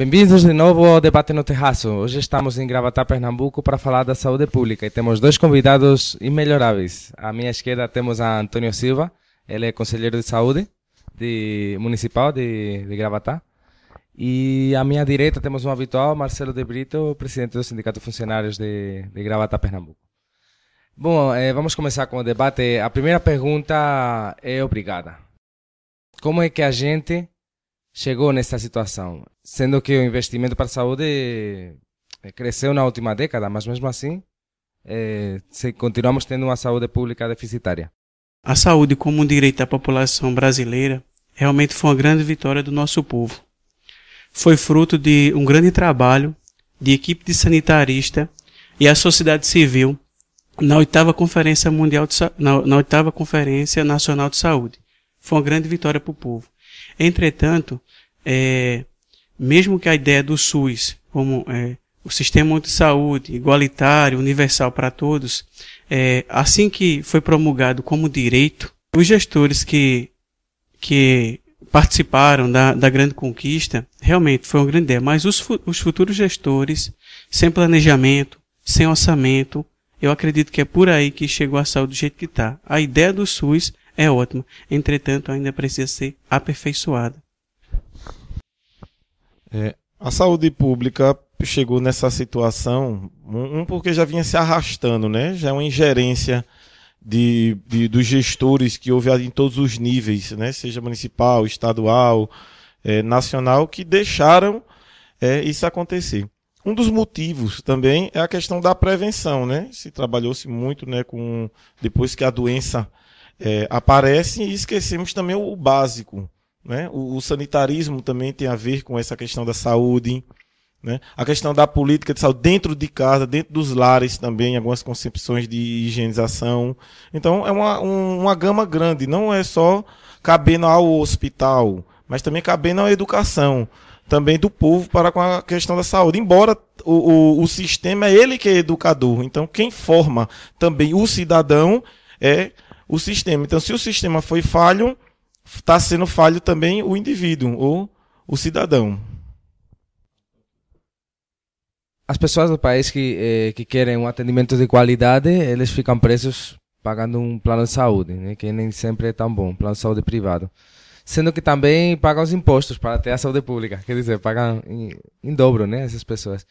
Bem-vindos de novo ao Debate no Terraço. Hoje estamos em Gravatá, Pernambuco, para falar da saúde pública e temos dois convidados imelhoráveis. À minha esquerda temos a Antônio Silva, ele é conselheiro de saúde de, municipal de, de Gravatá. E à minha direita temos um habitual, Marcelo de Brito, presidente do Sindicato Funcionários de, de Gravatá, Pernambuco. Bom, eh, vamos começar com o debate. A primeira pergunta é obrigada. Como é que a gente chegou nessa situação? Sendo que o investimento para a saúde eh, cresceu na última década, mas mesmo assim eh, continuamos tendo uma saúde pública deficitária. A saúde como um direito da população brasileira realmente foi uma grande vitória do nosso povo. Foi fruto de um grande trabalho de equipe de sanitarista e a sociedade civil na oitava conferência mundial de, na, na oitava conferência nacional de saúde. Foi uma grande vitória para o povo. Entretanto, é, mesmo que a ideia do SUS, como é, o sistema de saúde igualitário, universal para todos, é, assim que foi promulgado como direito, os gestores que, que participaram da, da grande conquista, realmente foi uma grande ideia, mas os, os futuros gestores, sem planejamento, sem orçamento, eu acredito que é por aí que chegou a saúde do jeito que está. A ideia do SUS é ótima, entretanto ainda precisa ser aperfeiçoada. É, a saúde pública chegou nessa situação, um, porque já vinha se arrastando, né? Já é uma ingerência de, de, dos gestores que houve em todos os níveis, né? Seja municipal, estadual, é, nacional, que deixaram é, isso acontecer. Um dos motivos também é a questão da prevenção, né? Se trabalhou-se muito, né, com depois que a doença é, aparece e esquecemos também o, básico, né? O, o, sanitarismo também tem a ver com essa questão da saúde, né? A questão da política de saúde dentro de casa, dentro dos lares também, algumas concepções de higienização. Então é uma, um, uma gama grande, não é só cabendo ao hospital, mas também cabendo à educação também do povo para com a questão da saúde. Embora o, o, o sistema é ele que é educador, então quem forma também o cidadão é o sistema. Então, se o sistema foi falho, está sendo falho também o indivíduo ou o cidadão. As pessoas do país que, eh, que querem um atendimento de qualidade, eles ficam presos pagando um plano de saúde, né, que nem sempre é tão bom, plano de saúde privado sendo que também pagam os impostos para ter a saúde pública. Quer dizer, pagam em, em dobro, né, essas pessoas.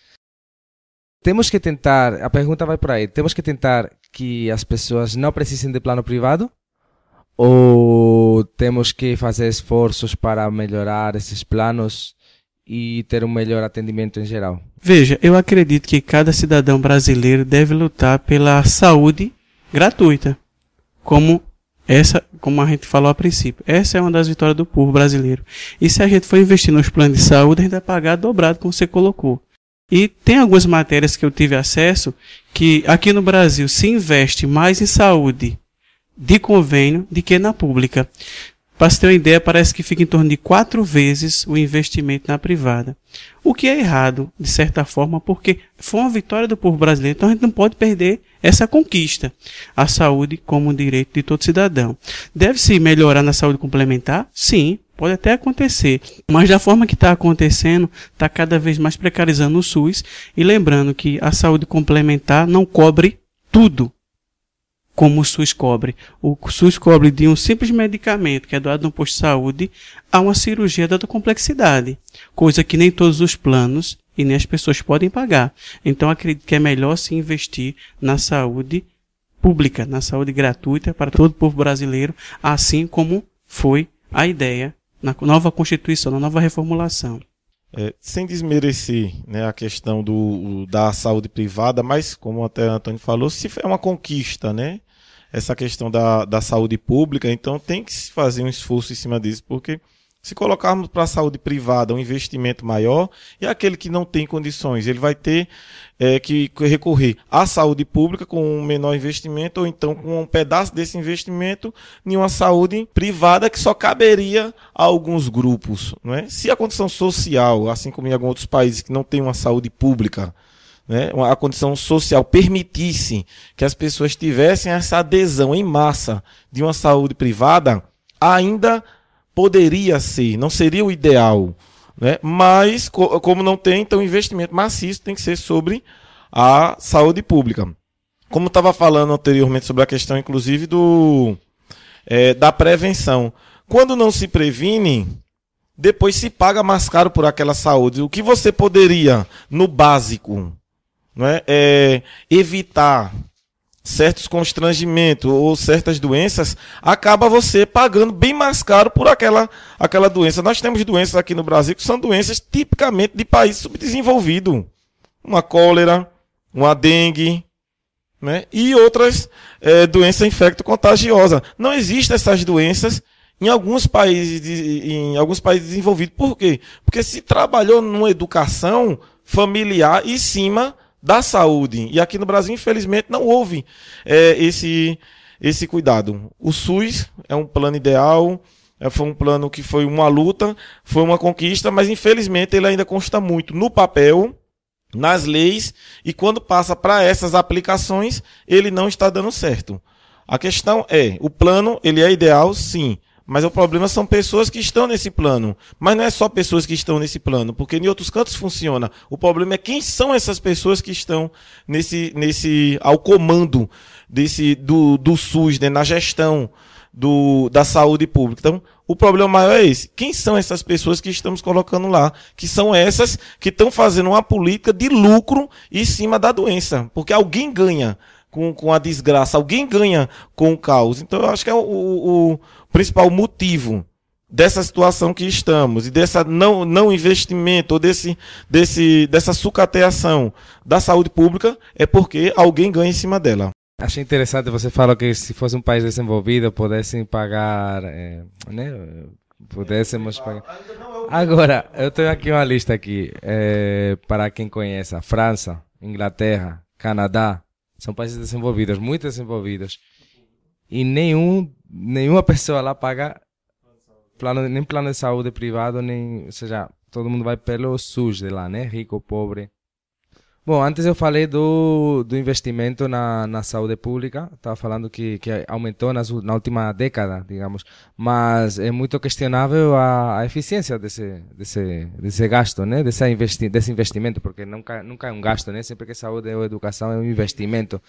Temos que tentar, a pergunta vai por aí, temos que tentar que as pessoas não precisem de plano privado? Ou temos que fazer esforços para melhorar esses planos e ter um melhor atendimento em geral? Veja, eu acredito que cada cidadão brasileiro deve lutar pela saúde gratuita, como essa, como a gente falou a princípio, essa é uma das vitórias do povo brasileiro. E se a gente for investir nos planos de saúde, a gente vai pagar dobrado, como você colocou. E tem algumas matérias que eu tive acesso que aqui no Brasil se investe mais em saúde de convênio do que na pública. Para você ter uma ideia, parece que fica em torno de quatro vezes o investimento na privada. O que é errado, de certa forma, porque foi uma vitória do povo brasileiro, então a gente não pode perder essa conquista. A saúde como um direito de todo cidadão. Deve-se melhorar na saúde complementar? Sim, pode até acontecer. Mas da forma que está acontecendo, está cada vez mais precarizando o SUS. E lembrando que a saúde complementar não cobre tudo como o SUS cobre. O SUS cobre de um simples medicamento que é doado no posto de saúde a uma cirurgia dada complexidade, coisa que nem todos os planos e nem as pessoas podem pagar. Então acredito que é melhor se investir na saúde pública, na saúde gratuita para todo o povo brasileiro, assim como foi a ideia na nova Constituição, na nova reformulação. É, sem desmerecer né, a questão do, da saúde privada, mas como até o Antônio falou, se é uma conquista, né? essa questão da, da saúde pública, então tem que se fazer um esforço em cima disso, porque se colocarmos para a saúde privada um investimento maior, e aquele que não tem condições, ele vai ter é, que recorrer à saúde pública com um menor investimento, ou então com um pedaço desse investimento em uma saúde privada que só caberia a alguns grupos. Não é? Se a condição social, assim como em alguns outros países que não tem uma saúde pública, né, a condição social permitisse que as pessoas tivessem essa adesão em massa de uma saúde privada, ainda poderia ser, não seria o ideal. Né? Mas, co como não tem, então investimento maciço tem que ser sobre a saúde pública. Como estava falando anteriormente sobre a questão, inclusive, do, é, da prevenção. Quando não se previne, depois se paga mais caro por aquela saúde. O que você poderia, no básico, não é, é evitar certos constrangimentos ou certas doenças, acaba você pagando bem mais caro por aquela, aquela doença. Nós temos doenças aqui no Brasil que são doenças tipicamente de país subdesenvolvido. Uma cólera, uma dengue, né? e outras é, doenças infecto-contagiosas. Não existem essas doenças em alguns países, em alguns países desenvolvidos. Por quê? Porque se trabalhou numa educação familiar em cima da saúde. E aqui no Brasil, infelizmente, não houve é, esse, esse cuidado. O SUS é um plano ideal, é, foi um plano que foi uma luta, foi uma conquista, mas infelizmente ele ainda consta muito no papel, nas leis, e quando passa para essas aplicações, ele não está dando certo. A questão é, o plano, ele é ideal, sim, mas o problema são pessoas que estão nesse plano. Mas não é só pessoas que estão nesse plano, porque em outros cantos funciona. O problema é quem são essas pessoas que estão nesse, nesse ao comando desse do, do SUS, né, na gestão do, da saúde pública. Então, o problema maior é esse. Quem são essas pessoas que estamos colocando lá? Que são essas que estão fazendo uma política de lucro em cima da doença. Porque alguém ganha com, com a desgraça, alguém ganha com o caos. Então, eu acho que é o, o principal motivo dessa situação que estamos e dessa não, não investimento ou desse, desse, dessa sucateação da saúde pública é porque alguém ganha em cima dela. Achei interessante, você falou que se fosse um país desenvolvido pudessem pagar, é, né, pudéssemos pagar. Agora, eu tenho aqui uma lista aqui, é, para quem conhece, França, Inglaterra, Canadá, são países desenvolvidos, muito desenvolvidos. E nenhum nenhuma pessoa lá paga plano, nem plano de saúde privado, nem, ou seja, todo mundo vai pelo SUS de lá, né? Rico, pobre. Bom, antes eu falei do, do investimento na, na saúde pública, estava falando que, que aumentou nas, na última década, digamos, mas é muito questionável a, a eficiência desse, desse, desse gasto, né? desse, investi desse investimento, porque nunca, nunca é um gasto, né? sempre que saúde ou educação é um investimento.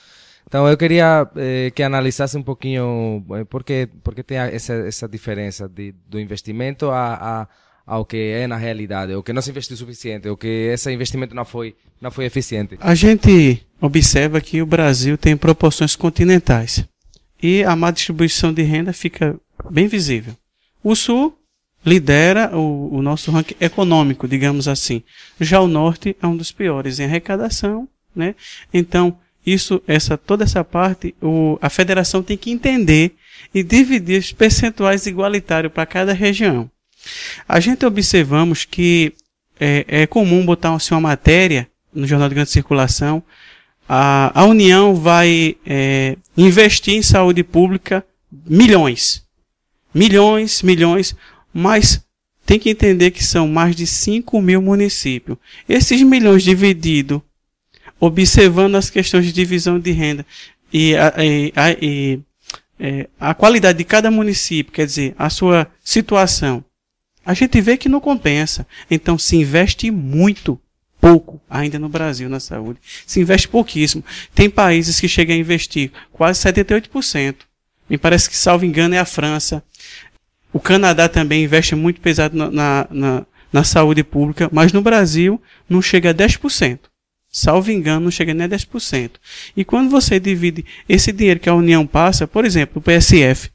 Então eu queria eh, que analisasse um pouquinho eh, por que, por tem essa, essa diferença de, do investimento a, a, ao que é na realidade, o que não se investiu o suficiente, o que esse investimento não foi, não foi eficiente. A gente observa que o Brasil tem proporções continentais e a má distribuição de renda fica bem visível. O Sul lidera o, o nosso ranking econômico, digamos assim. Já o Norte é um dos piores em arrecadação, né? Então, isso, essa, toda essa parte, o, a federação tem que entender e dividir os percentuais igualitários para cada região. A gente observamos que é, é comum botar assim, uma matéria no Jornal de Grande Circulação. A, a União vai é, investir em saúde pública milhões. Milhões, milhões, mas tem que entender que são mais de 5 mil municípios. Esses milhões divididos observando as questões de divisão de renda e a, a, e, é, a qualidade de cada município, quer dizer, a sua situação, a gente vê que não compensa. Então se investe muito pouco ainda no Brasil na saúde. Se investe pouquíssimo. Tem países que chegam a investir quase 78%. Me parece que, salvo engano, é a França. O Canadá também investe muito pesado na, na, na saúde pública, mas no Brasil não chega a 10%. Salvo engano, não chega nem a 10%. E quando você divide esse dinheiro que a União passa, por exemplo, o PSF,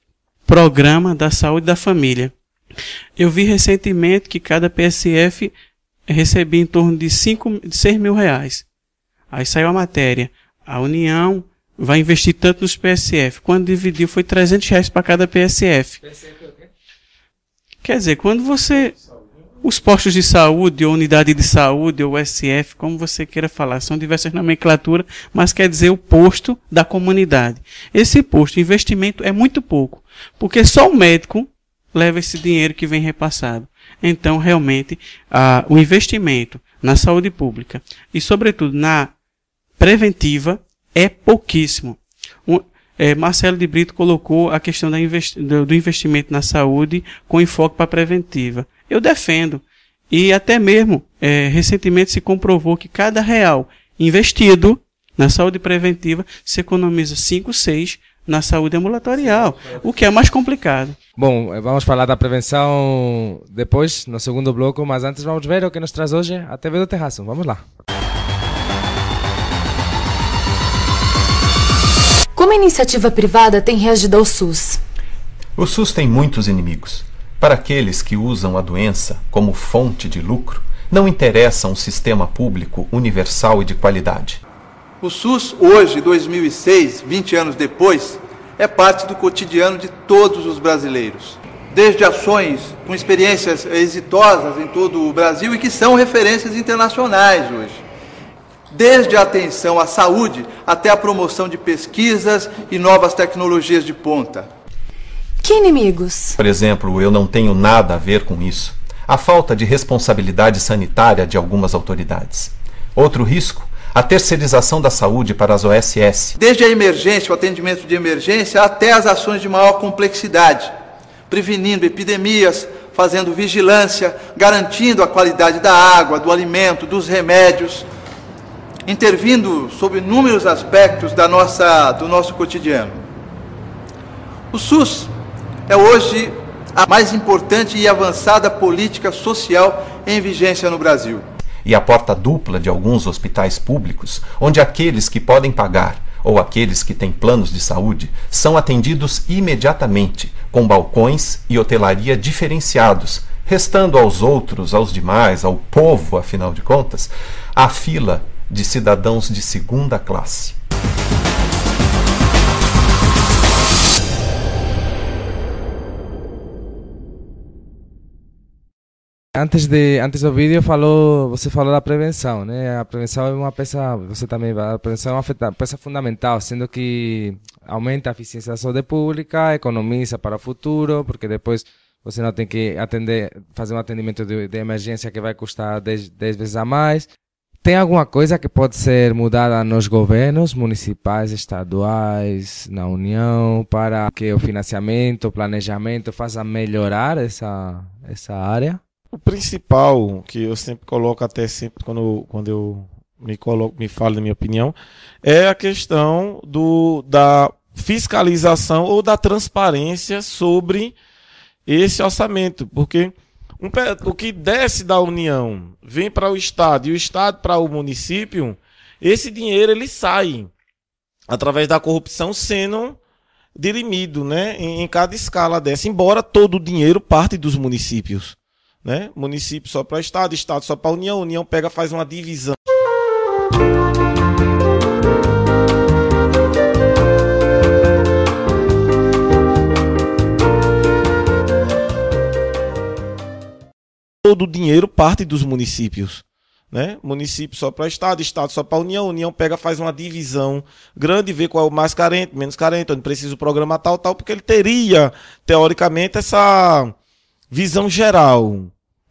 Programa da Saúde da Família. Eu vi recentemente que cada PSF recebia em torno de, 5, de 6 mil reais. Aí saiu a matéria. A União vai investir tanto nos PSF. Quando dividiu, foi 300 reais para cada PSF. PSF é o quê? Quer dizer, quando você os postos de saúde, ou unidade de saúde, ou SF, como você queira falar, são diversas nomenclaturas, mas quer dizer o posto da comunidade. Esse posto, investimento é muito pouco, porque só o médico leva esse dinheiro que vem repassado. Então, realmente, a, o investimento na saúde pública e, sobretudo, na preventiva é pouquíssimo. Um, é, Marcelo de Brito colocou a questão investi do, do investimento na saúde com enfoque para a preventiva. Eu defendo. E até mesmo, é, recentemente se comprovou que cada real investido na saúde preventiva se economiza 5, 6 na saúde ambulatorial, o que é mais complicado. Bom, eh, vamos falar da prevenção depois, no segundo bloco, mas antes vamos ver o que nos traz hoje a TV do Terraço. Vamos lá. Como a iniciativa privada tem reagido ao SUS? O SUS tem muitos inimigos. Para aqueles que usam a doença como fonte de lucro, não interessa um sistema público universal e de qualidade. O SUS, hoje, 2006, 20 anos depois, é parte do cotidiano de todos os brasileiros. Desde ações com experiências exitosas em todo o Brasil e que são referências internacionais hoje desde a atenção à saúde até a promoção de pesquisas e novas tecnologias de ponta. Que inimigos? Por exemplo, eu não tenho nada a ver com isso. A falta de responsabilidade sanitária de algumas autoridades. Outro risco, a terceirização da saúde para as OSS. Desde a emergência, o atendimento de emergência, até as ações de maior complexidade, prevenindo epidemias, fazendo vigilância, garantindo a qualidade da água, do alimento, dos remédios, intervindo sobre inúmeros aspectos da nossa, do nosso cotidiano. O SUS é hoje a mais importante e avançada política social em vigência no Brasil. E a porta dupla de alguns hospitais públicos, onde aqueles que podem pagar ou aqueles que têm planos de saúde são atendidos imediatamente, com balcões e hotelaria diferenciados, restando aos outros, aos demais, ao povo, afinal de contas, a fila de cidadãos de segunda classe. Antes de antes do vídeo falou, você falou da prevenção, né? A prevenção é uma peça, você também, a prevenção é uma peça fundamental, sendo que aumenta a eficiência da saúde pública, economiza para o futuro, porque depois você não tem que atender, fazer um atendimento de, de emergência que vai custar 10, 10 vezes a mais. Tem alguma coisa que pode ser mudada nos governos municipais, estaduais, na União, para que o financiamento, o planejamento faça melhorar essa, essa área? O principal, que eu sempre coloco até sempre quando, quando eu me, coloco, me falo da minha opinião, é a questão do, da fiscalização ou da transparência sobre esse orçamento. Porque um, o que desce da União vem para o Estado e o Estado para o município, esse dinheiro ele sai através da corrupção sendo dirimido né, em, em cada escala dessa, embora todo o dinheiro parte dos municípios. Né? Município só para Estado, Estado só para União, União pega faz uma divisão. todo o dinheiro parte dos municípios. Né? Município só para Estado, Estado só para União, União pega, faz uma divisão grande, vê qual é o mais carente, menos carente, onde precisa o programa tal, tal, porque ele teria, teoricamente, essa visão geral.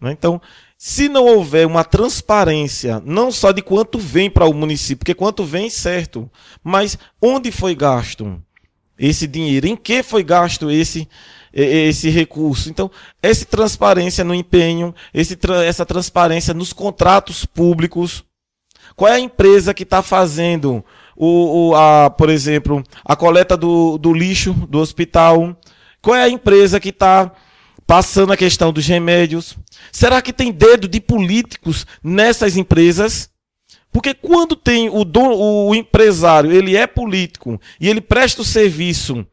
Né? Então, se não houver uma transparência, não só de quanto vem para o município, porque quanto vem, certo, mas onde foi gasto esse dinheiro, em que foi gasto esse esse recurso. Então, essa transparência no empenho, esse, essa transparência nos contratos públicos. Qual é a empresa que está fazendo, o, o, a, por exemplo, a coleta do, do lixo do hospital? Qual é a empresa que está passando a questão dos remédios? Será que tem dedo de políticos nessas empresas? Porque quando tem o, o empresário, ele é político e ele presta o serviço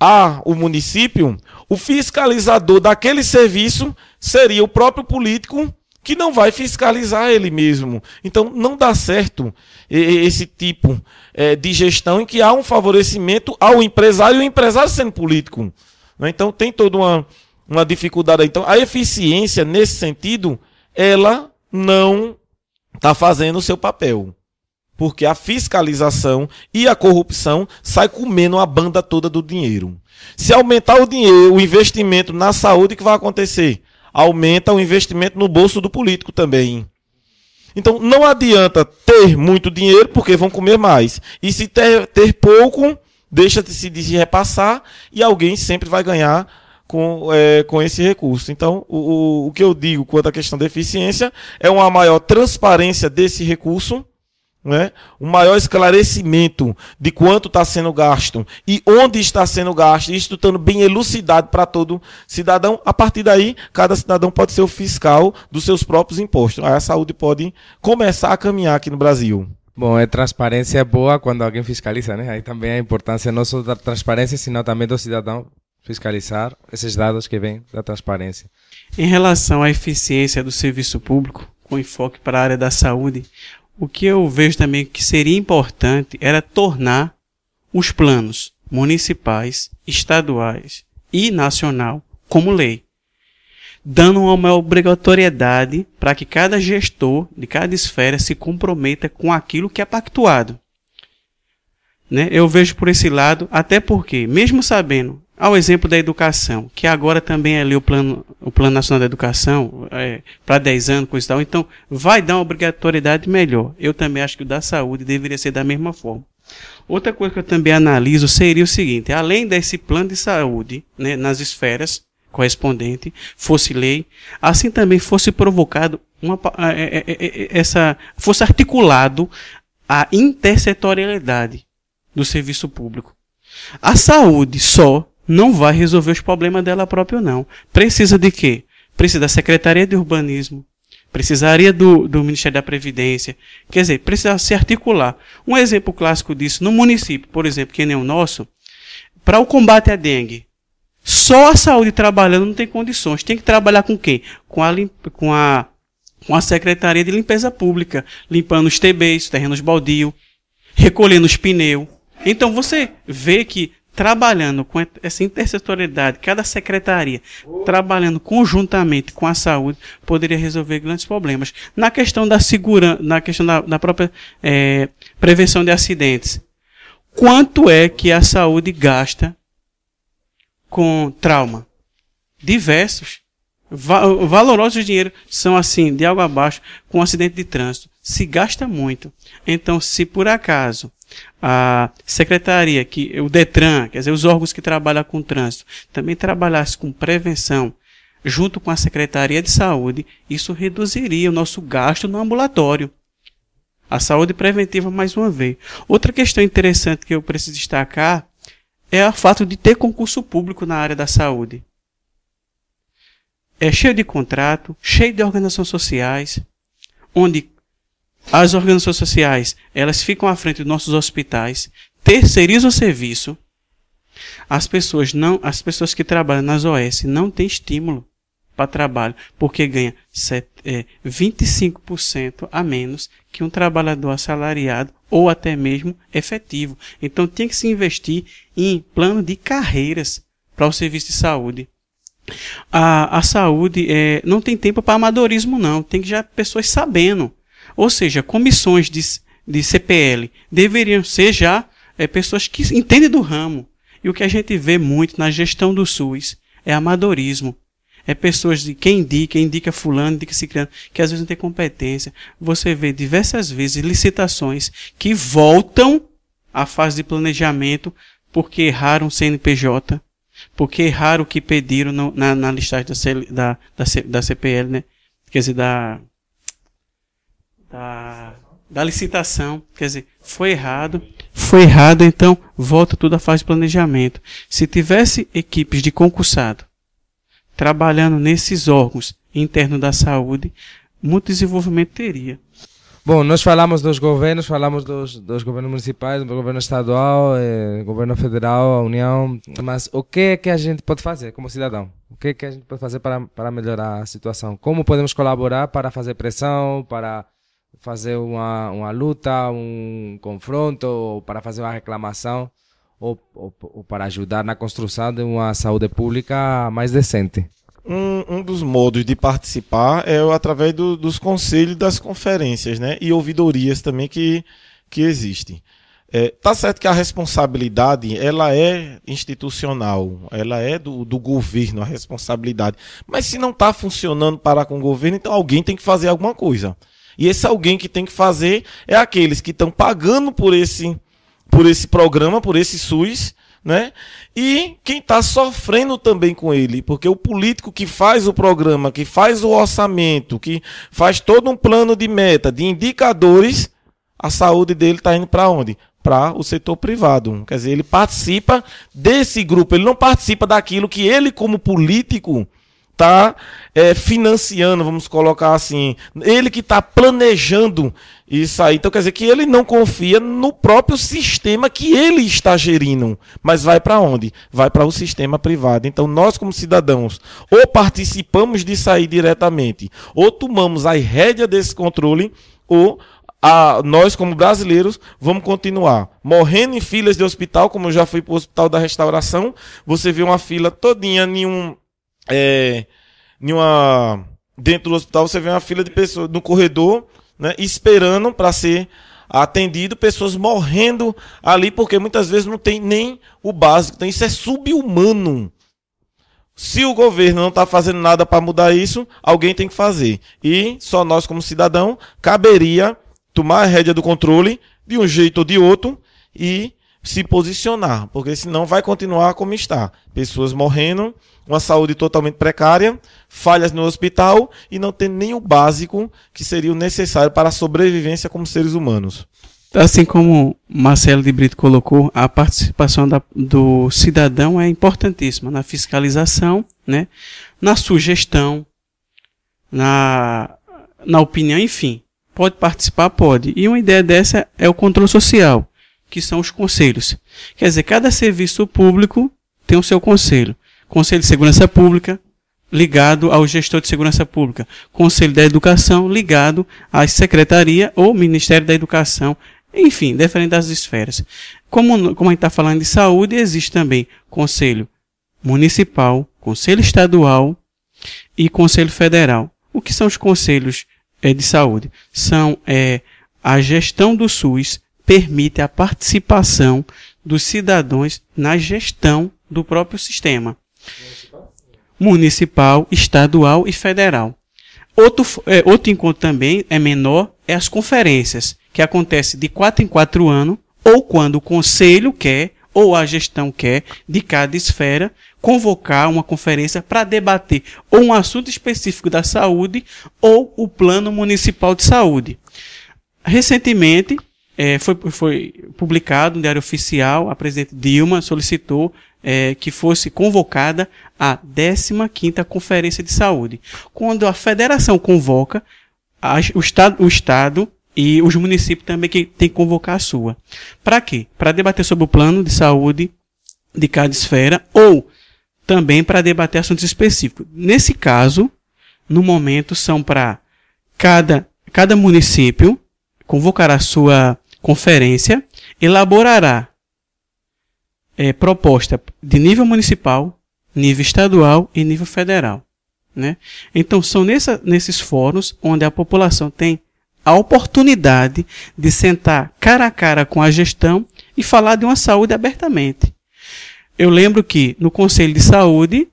a o município, o fiscalizador daquele serviço seria o próprio político que não vai fiscalizar ele mesmo. Então não dá certo esse tipo é, de gestão em que há um favorecimento ao empresário e o empresário sendo político. Né? Então tem toda uma, uma dificuldade. Então a eficiência nesse sentido, ela não está fazendo o seu papel porque a fiscalização e a corrupção sai comendo a banda toda do dinheiro. Se aumentar o dinheiro, o investimento na saúde, o que vai acontecer? Aumenta o investimento no bolso do político também. Então não adianta ter muito dinheiro, porque vão comer mais. E se ter, ter pouco, deixa de se repassar e alguém sempre vai ganhar com, é, com esse recurso. Então, o, o que eu digo quanto à questão da eficiência é uma maior transparência desse recurso, né? um maior esclarecimento de quanto está sendo gasto e onde está sendo gasto, isso estando bem elucidado para todo cidadão. A partir daí, cada cidadão pode ser o fiscal dos seus próprios impostos. Aí a saúde pode começar a caminhar aqui no Brasil. Bom, é transparência boa quando alguém fiscaliza, né? Aí também a importância não só da transparência, senão também do cidadão fiscalizar esses dados que vêm da transparência. Em relação à eficiência do serviço público, com enfoque para a área da saúde, o que eu vejo também que seria importante era tornar os planos municipais, estaduais e nacional como lei, dando uma obrigatoriedade para que cada gestor de cada esfera se comprometa com aquilo que é pactuado. Né? Eu vejo por esse lado, até porque, mesmo sabendo ao exemplo da educação, que agora também é ali o plano, o plano nacional da educação, é, para 10 anos, coisa e tal, então vai dar uma obrigatoriedade melhor. Eu também acho que o da saúde deveria ser da mesma forma. Outra coisa que eu também analiso seria o seguinte: além desse plano de saúde né, nas esferas correspondentes, fosse lei, assim também fosse provocado uma, é, é, essa, fosse articulado a intersetorialidade do serviço público. A saúde só não vai resolver os problemas dela própria, não. Precisa de quê? Precisa da Secretaria de Urbanismo, precisaria do, do Ministério da Previdência. Quer dizer, precisa se articular. Um exemplo clássico disso, no município, por exemplo, que nem o nosso, para o combate à dengue, só a saúde trabalhando não tem condições. Tem que trabalhar com quem? Com a, com a, com a Secretaria de Limpeza Pública, limpando os TBs, terrenos baldios, recolhendo os pneus. Então você vê que trabalhando com essa intersetorialidade, cada secretaria trabalhando conjuntamente com a saúde, poderia resolver grandes problemas. Na questão da segurança, na questão da, da própria é, prevenção de acidentes, quanto é que a saúde gasta com trauma? Diversos. Va valorosos dinheiro são assim, de água abaixo, com acidente de trânsito. Se gasta muito. Então, se por acaso a secretaria, que o Detran, quer dizer, os órgãos que trabalham com trânsito, também trabalhasse com prevenção, junto com a Secretaria de Saúde, isso reduziria o nosso gasto no ambulatório. A saúde preventiva, mais uma vez. Outra questão interessante que eu preciso destacar é o fato de ter concurso público na área da saúde. É cheio de contrato, cheio de organizações sociais, onde as organizações sociais, elas ficam à frente dos nossos hospitais, terceirizam o serviço. As pessoas não, as pessoas que trabalham nas OS não têm estímulo para trabalho, porque ganha é, 25% a menos que um trabalhador assalariado ou até mesmo efetivo. Então tem que se investir em plano de carreiras para o serviço de saúde. A, a saúde é, não tem tempo para amadorismo, não. Tem que já pessoas sabendo ou seja, comissões de, de CPL deveriam ser já é, pessoas que entendem do ramo. E o que a gente vê muito na gestão do SUS é amadorismo. É pessoas de quem indica, indica fulano, indica ciclano, que às vezes não tem competência. Você vê diversas vezes licitações que voltam à fase de planejamento porque erraram o CNPJ, porque erraram o que pediram no, na, na listagem da, da, da, da CPL, né? Quer dizer, da da, da licitação. Quer dizer, foi errado. Foi errado, então volta tudo à fase de planejamento. Se tivesse equipes de concursado trabalhando nesses órgãos internos da saúde, muito desenvolvimento teria. Bom, nós falamos dos governos, falamos dos, dos governos municipais, do governo estadual, eh, governo federal, a União, mas o que é que a gente pode fazer como cidadão? O que é que a gente pode fazer para, para melhorar a situação? Como podemos colaborar para fazer pressão, para fazer uma, uma luta, um confronto, ou para fazer uma reclamação, ou, ou, ou para ajudar na construção de uma saúde pública mais decente. Um, um, dos modos de participar é através do, dos conselhos das conferências, né? E ouvidorias também que, que existem. É, tá certo que a responsabilidade ela é institucional, ela é do, do governo a responsabilidade. Mas se não está funcionando para com o governo, então alguém tem que fazer alguma coisa. E esse alguém que tem que fazer é aqueles que estão pagando por esse, por esse programa, por esse SUS, né? E quem está sofrendo também com ele, porque o político que faz o programa, que faz o orçamento, que faz todo um plano de meta, de indicadores, a saúde dele está indo para onde? Para o setor privado. Quer dizer, ele participa desse grupo, ele não participa daquilo que ele, como político, está é, financiando, vamos colocar assim. Ele que está planejando isso aí. Então quer dizer que ele não confia no próprio sistema que ele está gerindo. Mas vai para onde? Vai para o sistema privado. Então nós, como cidadãos, ou participamos de sair diretamente, ou tomamos a rédea desse controle, ou a, nós, como brasileiros, vamos continuar morrendo em filas de hospital, como eu já fui para o Hospital da Restauração. Você vê uma fila todinha em um é, uma, dentro do hospital, você vê uma fila de pessoas no corredor, né, esperando para ser atendido, pessoas morrendo ali, porque muitas vezes não tem nem o básico. Então, isso é subhumano. Se o governo não está fazendo nada para mudar isso, alguém tem que fazer. E só nós, como cidadão, caberia tomar a rédea do controle de um jeito ou de outro e se posicionar, porque senão vai continuar como está. Pessoas morrendo, uma saúde totalmente precária, falhas no hospital e não tem nem o básico que seria o necessário para a sobrevivência como seres humanos. Assim como Marcelo de Brito colocou, a participação da, do cidadão é importantíssima na fiscalização, né, na sugestão, na, na opinião, enfim. Pode participar? Pode. E uma ideia dessa é o controle social que são os conselhos. Quer dizer, cada serviço público tem o seu conselho. Conselho de Segurança Pública, ligado ao gestor de segurança pública. Conselho da Educação, ligado à Secretaria ou Ministério da Educação. Enfim, diferente das esferas. Como, como a gente está falando de saúde, existe também Conselho Municipal, Conselho Estadual e Conselho Federal. O que são os conselhos é, de saúde? São é, a gestão do SUS permite a participação dos cidadãos na gestão do próprio sistema municipal, estadual e federal. Outro, é, outro encontro também é menor, é as conferências, que acontece de quatro em quatro anos, ou quando o conselho quer, ou a gestão quer, de cada esfera, convocar uma conferência para debater ou um assunto específico da saúde ou o plano municipal de saúde. Recentemente, é, foi, foi publicado no Diário Oficial, a presidente Dilma solicitou é, que fosse convocada a 15ª Conferência de Saúde. Quando a federação convoca, o, estado, o Estado e os municípios também que tem que convocar a sua. Para quê? Para debater sobre o plano de saúde de cada esfera ou também para debater assuntos específicos. Nesse caso, no momento, são para cada, cada município convocar a sua conferência elaborará é, proposta de nível municipal, nível estadual e nível federal. Né? Então, são nessa, nesses fóruns onde a população tem a oportunidade de sentar cara a cara com a gestão e falar de uma saúde abertamente. Eu lembro que no Conselho de Saúde,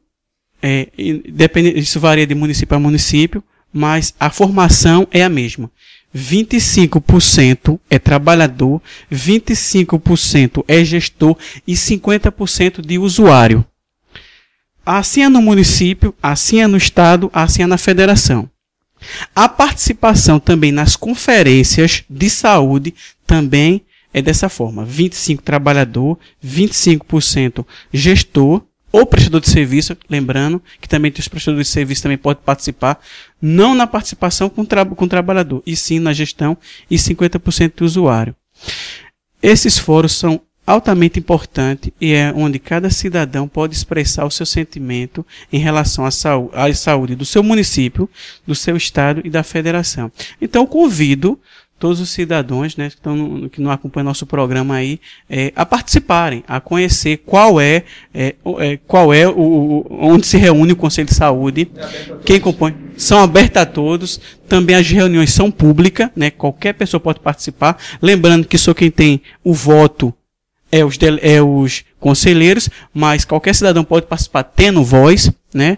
é, isso varia de município a município, mas a formação é a mesma. 25% é trabalhador, 25% é gestor e 50% de usuário. Assim é no município, assim é no estado, assim é na federação. A participação também nas conferências de saúde também é dessa forma: 25 trabalhador, 25% gestor ou prestador de serviço, lembrando que também os prestadores de serviço também podem participar, não na participação com, tra com o trabalhador, e sim na gestão e 50% do usuário. Esses fóruns são altamente importantes e é onde cada cidadão pode expressar o seu sentimento em relação à à saúde do seu município, do seu estado e da federação. Então, convido todos os cidadãos né, que, estão, que não acompanham nosso programa aí é, a participarem, a conhecer qual é, é, é qual é o, onde se reúne o Conselho de Saúde, quem compõe. São abertas a todos. Também as reuniões são públicas, né? Qualquer pessoa pode participar. Lembrando que só quem tem o voto é os, é os conselheiros, mas qualquer cidadão pode participar tendo voz, né?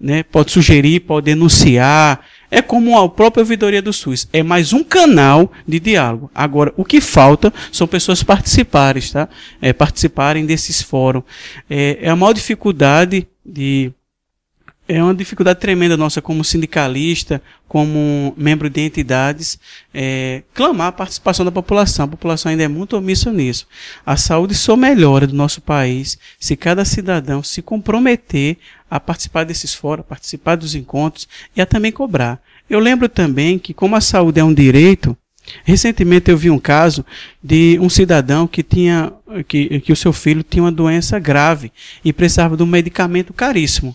né? Pode sugerir, pode denunciar, É como a própria ouvidoria do SUS, é mais um canal de diálogo. Agora, o que falta são pessoas participarem, tá? É, participarem desses fóruns. É, é a maior dificuldade de é uma dificuldade tremenda nossa como sindicalista, como membro de entidades, é, clamar a participação da população. A população ainda é muito omissa nisso. A saúde só melhora do nosso país se cada cidadão se comprometer a participar desses fóruns, participar dos encontros e a também cobrar. Eu lembro também que, como a saúde é um direito, recentemente eu vi um caso de um cidadão que tinha que, que o seu filho tinha uma doença grave e precisava de um medicamento caríssimo.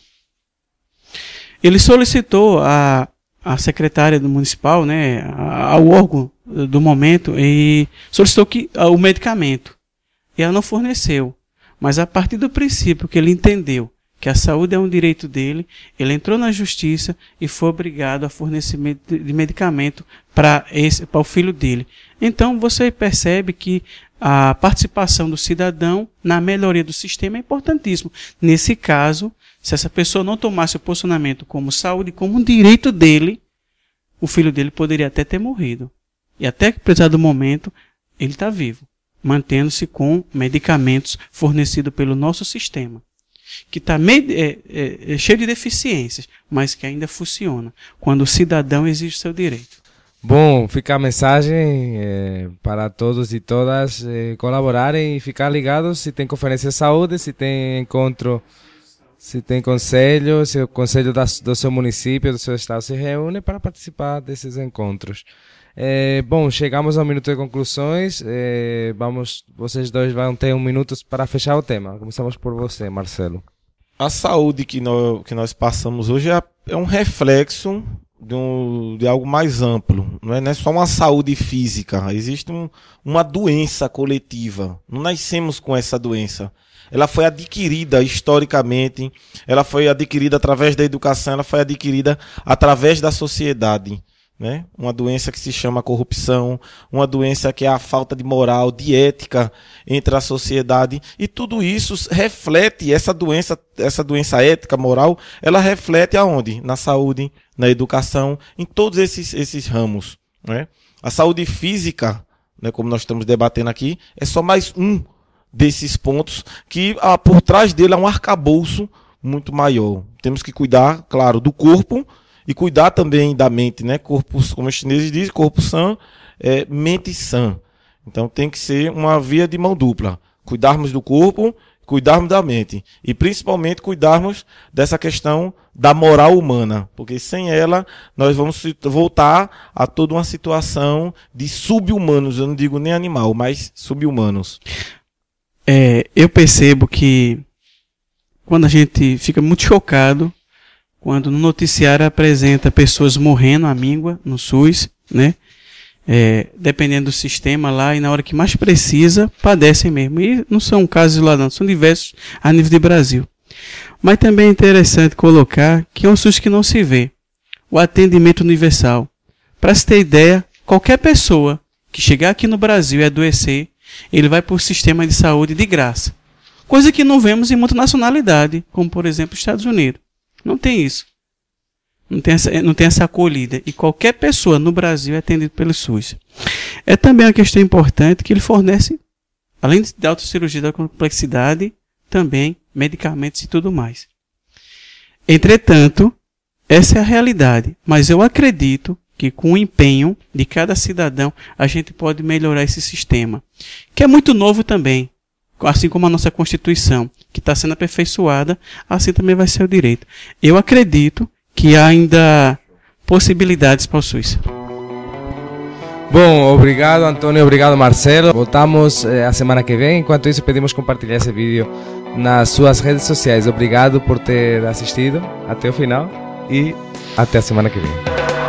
Ele solicitou a, a secretária do municipal, né, ao órgão do momento e solicitou que o medicamento. E ela não forneceu. Mas a partir do princípio que ele entendeu que a saúde é um direito dele, ele entrou na justiça e foi obrigado a fornecimento de medicamento para o filho dele. Então você percebe que a participação do cidadão na melhoria do sistema é importantíssimo. Nesse caso, se essa pessoa não tomasse o posicionamento como saúde, como um direito dele, o filho dele poderia até ter morrido. E até que, apesar do momento, ele está vivo, mantendo-se com medicamentos fornecidos pelo nosso sistema que está é, é, é, cheio de deficiências, mas que ainda funciona, quando o cidadão exige seu direito. Bom, fica a mensagem é, para todos e todas é, colaborarem e ficar ligados se tem conferência de saúde, se tem encontro, se tem conselho, se o conselho da, do seu município, do seu estado se reúne para participar desses encontros. É, bom, chegamos ao minuto de conclusões. É, vamos, vocês dois vão ter um minuto para fechar o tema. Começamos por você, Marcelo. A saúde que nós, que nós passamos hoje é, é um reflexo de, um, de, algo mais amplo. Não é, não é só uma saúde física. Existe um, uma doença coletiva. Não nascemos com essa doença. Ela foi adquirida historicamente, ela foi adquirida através da educação, ela foi adquirida através da sociedade né? Uma doença que se chama corrupção, uma doença que é a falta de moral, de ética entre a sociedade e tudo isso reflete essa doença, essa doença ética, moral, ela reflete aonde? Na saúde, na educação, em todos esses esses ramos, né? A saúde física, né, como nós estamos debatendo aqui, é só mais um desses pontos que ah, por trás dele há um arcabouço muito maior. Temos que cuidar, claro, do corpo, e cuidar também da mente, né? Corpo, como os chineses dizem, corpo sã, é, mente sã. Então tem que ser uma via de mão dupla. Cuidarmos do corpo, cuidarmos da mente. E principalmente cuidarmos dessa questão da moral humana. Porque sem ela, nós vamos voltar a toda uma situação de sub-humanos. Eu não digo nem animal, mas sub-humanos. É, eu percebo que quando a gente fica muito chocado quando no noticiário apresenta pessoas morrendo à míngua no SUS, né? É, dependendo do sistema lá, e na hora que mais precisa, padecem mesmo. E não são casos lá não, são diversos a nível de Brasil. Mas também é interessante colocar que é um SUS que não se vê. O atendimento universal. Para se ter ideia, qualquer pessoa que chegar aqui no Brasil e adoecer, ele vai para o sistema de saúde de graça. Coisa que não vemos em muita nacionalidade, como por exemplo os Estados Unidos. Não tem isso. Não tem, essa, não tem essa acolhida. E qualquer pessoa no Brasil é atendido pelo SUS. É também uma questão importante que ele fornece, além de autocirurgia da complexidade, também medicamentos e tudo mais. Entretanto, essa é a realidade. Mas eu acredito que com o empenho de cada cidadão a gente pode melhorar esse sistema, que é muito novo também assim como a nossa Constituição, que está sendo aperfeiçoada, assim também vai ser o direito. Eu acredito que há ainda possibilidades para o SUS. Bom, obrigado Antônio, obrigado Marcelo. Voltamos eh, a semana que vem. Enquanto isso, pedimos compartilhar esse vídeo nas suas redes sociais. Obrigado por ter assistido até o final e até a semana que vem.